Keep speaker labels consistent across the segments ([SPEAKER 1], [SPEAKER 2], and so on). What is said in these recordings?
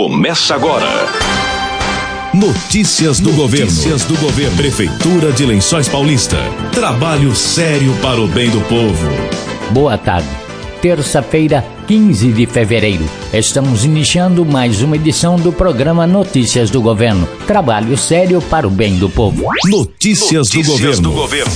[SPEAKER 1] começa agora.
[SPEAKER 2] Notícias do Notícias governo. Notícias do governo. Prefeitura de Lençóis Paulista. Trabalho sério para o bem do povo.
[SPEAKER 3] Boa tarde. Terça-feira, 15 de fevereiro. Estamos iniciando mais uma edição do programa Notícias do Governo. Trabalho sério para o bem do povo.
[SPEAKER 2] Notícias, Notícias do governo. Do governo.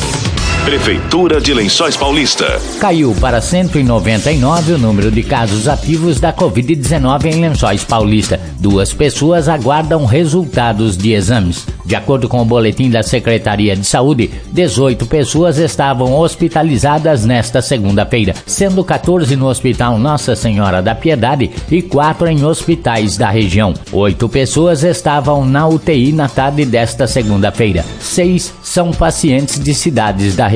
[SPEAKER 1] Prefeitura de Lençóis Paulista.
[SPEAKER 3] Caiu para 199 o número de casos ativos da Covid-19 em Lençóis Paulista. Duas pessoas aguardam resultados de exames. De acordo com o boletim da Secretaria de Saúde, 18 pessoas estavam hospitalizadas nesta segunda-feira, sendo 14 no Hospital Nossa Senhora da Piedade e 4 em hospitais da região. Oito pessoas estavam na UTI na tarde desta segunda-feira. Seis são pacientes de cidades da região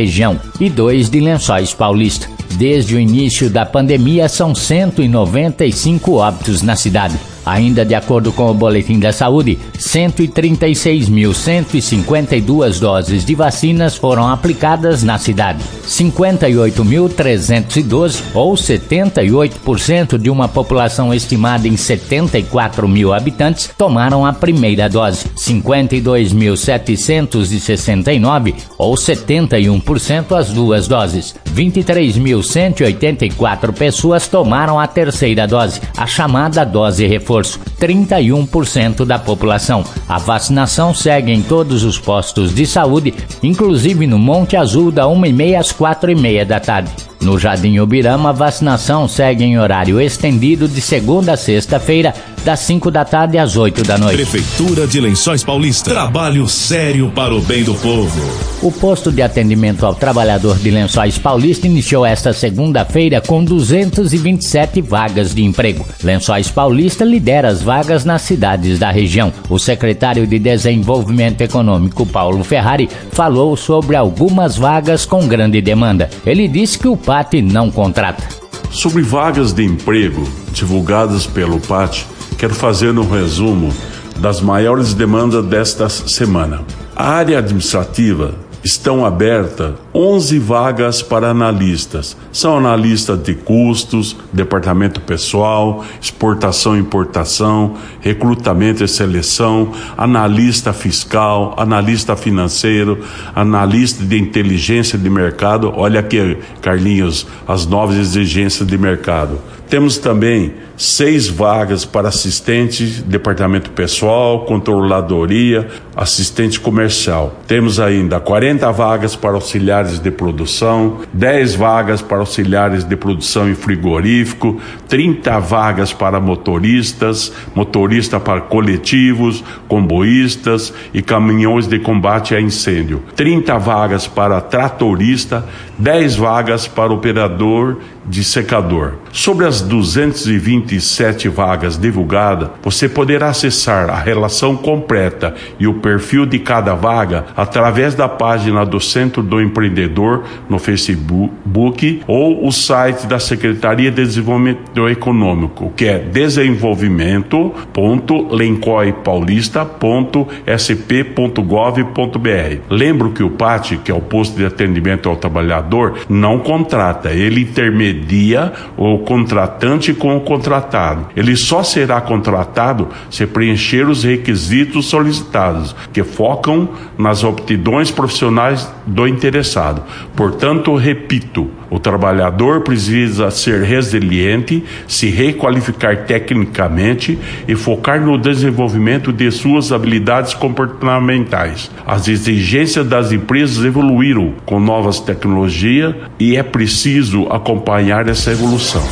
[SPEAKER 3] e dois de Lençóis Paulista. Desde o início da pandemia, são 195 óbitos na cidade. Ainda de acordo com o Boletim da Saúde, 136.152 doses de vacinas foram aplicadas na cidade. 58.312, ou 78% de uma população estimada em 74 mil habitantes, tomaram a primeira dose. 52.769, ou 71% as duas doses. 23.184 pessoas tomaram a terceira dose, a chamada dose reforço reforço, 31% da população. A vacinação segue em todos os postos de saúde, inclusive no Monte Azul, da 1h30 às 4h30 da tarde. No Jardim Ubirama, a vacinação segue em horário estendido de segunda a sexta-feira, das 5 da tarde às 8 da noite.
[SPEAKER 2] Prefeitura de Lençóis Paulista. Trabalho sério para o bem do povo.
[SPEAKER 3] O posto de atendimento ao trabalhador de Lençóis Paulista iniciou esta segunda-feira com 227 vagas de emprego. Lençóis Paulista lidera as vagas nas cidades da região. O secretário de Desenvolvimento Econômico, Paulo Ferrari, falou sobre algumas vagas com grande demanda. Ele disse que o PAT não contrata.
[SPEAKER 4] Sobre vagas de emprego divulgadas pelo PAT, quero fazer um resumo das maiores demandas desta semana. A área administrativa estão abertas 11 vagas para analistas. São analistas de custos, departamento pessoal, exportação e importação, recrutamento e seleção, analista fiscal, analista financeiro, analista de inteligência de mercado. Olha aqui, Carlinhos, as novas exigências de mercado. Temos também seis vagas para assistente, departamento pessoal, controladoria, assistente comercial. Temos ainda 40 vagas para auxiliares de produção, 10 vagas para auxiliares de produção em frigorífico, 30 vagas para motoristas, motorista para coletivos, comboístas e caminhões de combate a incêndio, 30 vagas para tratorista, 10 vagas para operador de secador. Sobre as 227 vagas divulgadas, você poderá acessar a relação completa e o perfil de cada vaga através da página do Centro do Empreendedor no Facebook ou o site da Secretaria de Desenvolvimento Econômico, que é desenvolvimento.lencoipaulista.sp.gov.br. Lembro que o PAT, que é o posto de atendimento ao trabalhador, não contrata, ele intermedia o contratante com o contratado. Ele só será contratado se preencher os requisitos solicitados, que focam nas aptidões profissionais do interessado. Portanto, repito, o trabalhador precisa ser resiliente, se requalificar tecnicamente e focar no desenvolvimento de suas habilidades comportamentais. As exigências das empresas evoluíram com novas tecnologias e é preciso acompanhar essa evolução.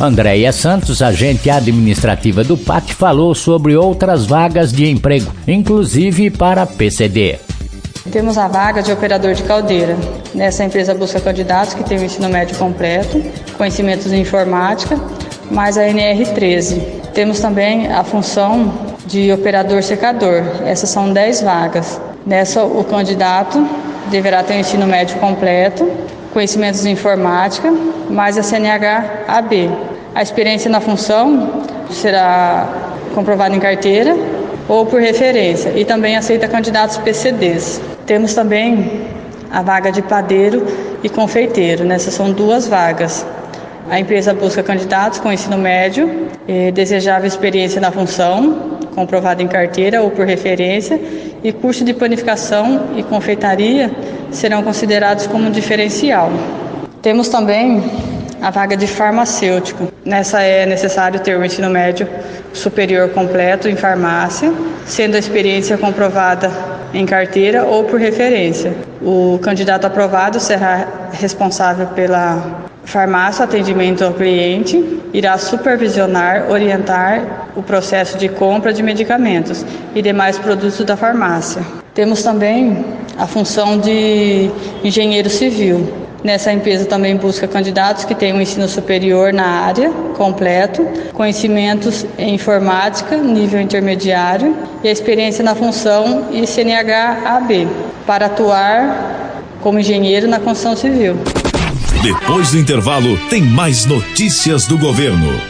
[SPEAKER 3] Andréia Santos, agente administrativa do PAT, falou sobre outras vagas de emprego, inclusive para PCD.
[SPEAKER 5] Temos a vaga de operador de caldeira. Nessa empresa busca candidatos que tenham ensino médio completo, conhecimentos em informática, mais a NR13. Temos também a função de operador secador. Essas são 10 vagas. Nessa, o candidato deverá ter um ensino médio completo, conhecimentos em informática, mais a CNH AB. A experiência na função será comprovada em carteira ou por referência e também aceita candidatos PCDs. Temos também a vaga de padeiro e confeiteiro, nessas são duas vagas. A empresa busca candidatos com ensino médio, desejável experiência na função, comprovada em carteira ou por referência, e curso de panificação e confeitaria serão considerados como diferencial. Temos também a vaga de farmacêutico. Nessa é necessário ter o ensino médio superior completo em farmácia, sendo a experiência comprovada em carteira ou por referência. O candidato aprovado será responsável pela farmácia, atendimento ao cliente, irá supervisionar, orientar o processo de compra de medicamentos e demais produtos da farmácia. Temos também a função de engenheiro civil. Nessa empresa também busca candidatos que tenham um ensino superior na área completo, conhecimentos em informática, nível intermediário e a experiência na função e CNH-AB para atuar como engenheiro na construção civil.
[SPEAKER 2] Depois do intervalo, tem mais notícias do governo.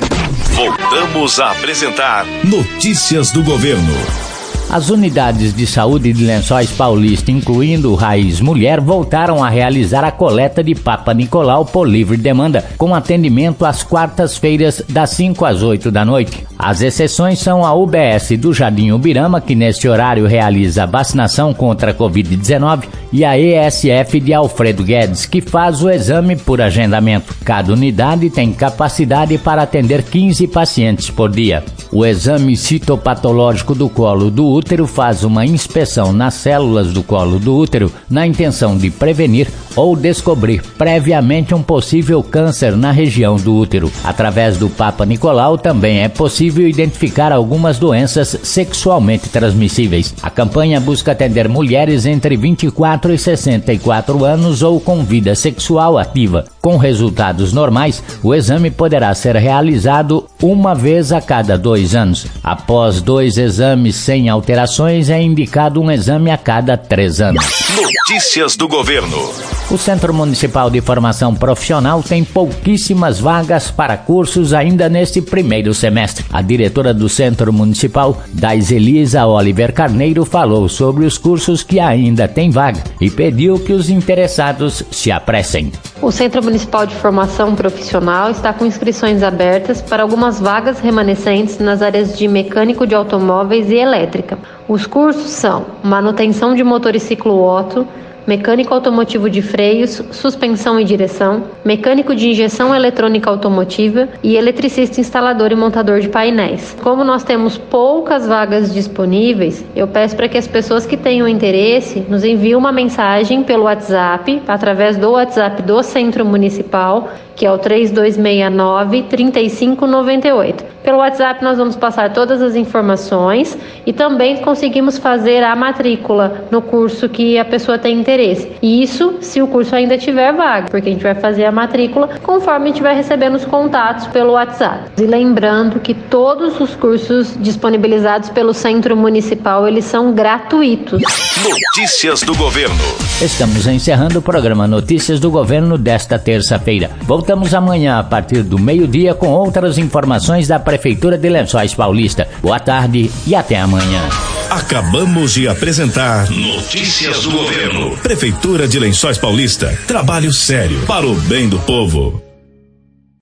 [SPEAKER 1] Voltamos a apresentar
[SPEAKER 2] Notícias do Governo.
[SPEAKER 3] As unidades de saúde de Lençóis Paulista, incluindo Raiz Mulher, voltaram a realizar a coleta de Papa Nicolau por livre demanda, com atendimento às quartas-feiras, das 5 às 8 da noite. As exceções são a UBS do Jardim Ubirama, que neste horário realiza a vacinação contra a Covid-19, e a ESF de Alfredo Guedes, que faz o exame por agendamento. Cada unidade tem capacidade para atender 15 pacientes por dia. O exame citopatológico do colo do faz uma inspeção nas células do colo do útero na intenção de prevenir ou descobrir previamente um possível câncer na região do útero. Através do Papa Nicolau também é possível identificar algumas doenças sexualmente transmissíveis. A campanha busca atender mulheres entre 24 e 64 anos ou com vida sexual ativa. Com resultados normais, o exame poderá ser realizado uma vez a cada dois anos. Após dois exames sem alterações, é indicado um exame a cada três anos.
[SPEAKER 1] Notícias do Governo.
[SPEAKER 3] O Centro Municipal de Formação Profissional tem pouquíssimas vagas para cursos ainda neste primeiro semestre. A diretora do Centro Municipal, Dais Elisa Oliver Carneiro, falou sobre os cursos que ainda têm vaga e pediu que os interessados se apressem.
[SPEAKER 6] O Centro Municipal de Formação Profissional está com inscrições abertas para algumas vagas remanescentes nas áreas de mecânico de automóveis e elétrica. Os cursos são manutenção de motor e ciclo Otto, mecânico automotivo de freios, suspensão e direção, mecânico de injeção eletrônica automotiva e eletricista instalador e montador de painéis. Como nós temos poucas vagas disponíveis, eu peço para que as pessoas que tenham interesse nos enviem uma mensagem pelo WhatsApp, através do WhatsApp do Centro Municipal, que é o 3269 3598. Pelo WhatsApp nós vamos passar todas as informações e também conseguimos fazer a matrícula no curso que a pessoa tem interesse. E isso se o curso ainda tiver vaga, porque a gente vai fazer a matrícula conforme a gente vai recebendo os contatos pelo WhatsApp. E lembrando que todos os cursos disponibilizados pelo Centro Municipal, eles são gratuitos.
[SPEAKER 1] Notícias do Governo.
[SPEAKER 3] Estamos encerrando o programa Notícias do Governo desta terça-feira. Voltamos amanhã a partir do meio-dia com outras informações da Prefeitura de Lençóis Paulista. Boa tarde e até amanhã.
[SPEAKER 2] Acabamos de apresentar Notícias do Governo. Prefeitura de Lençóis Paulista. Trabalho sério para o bem do povo.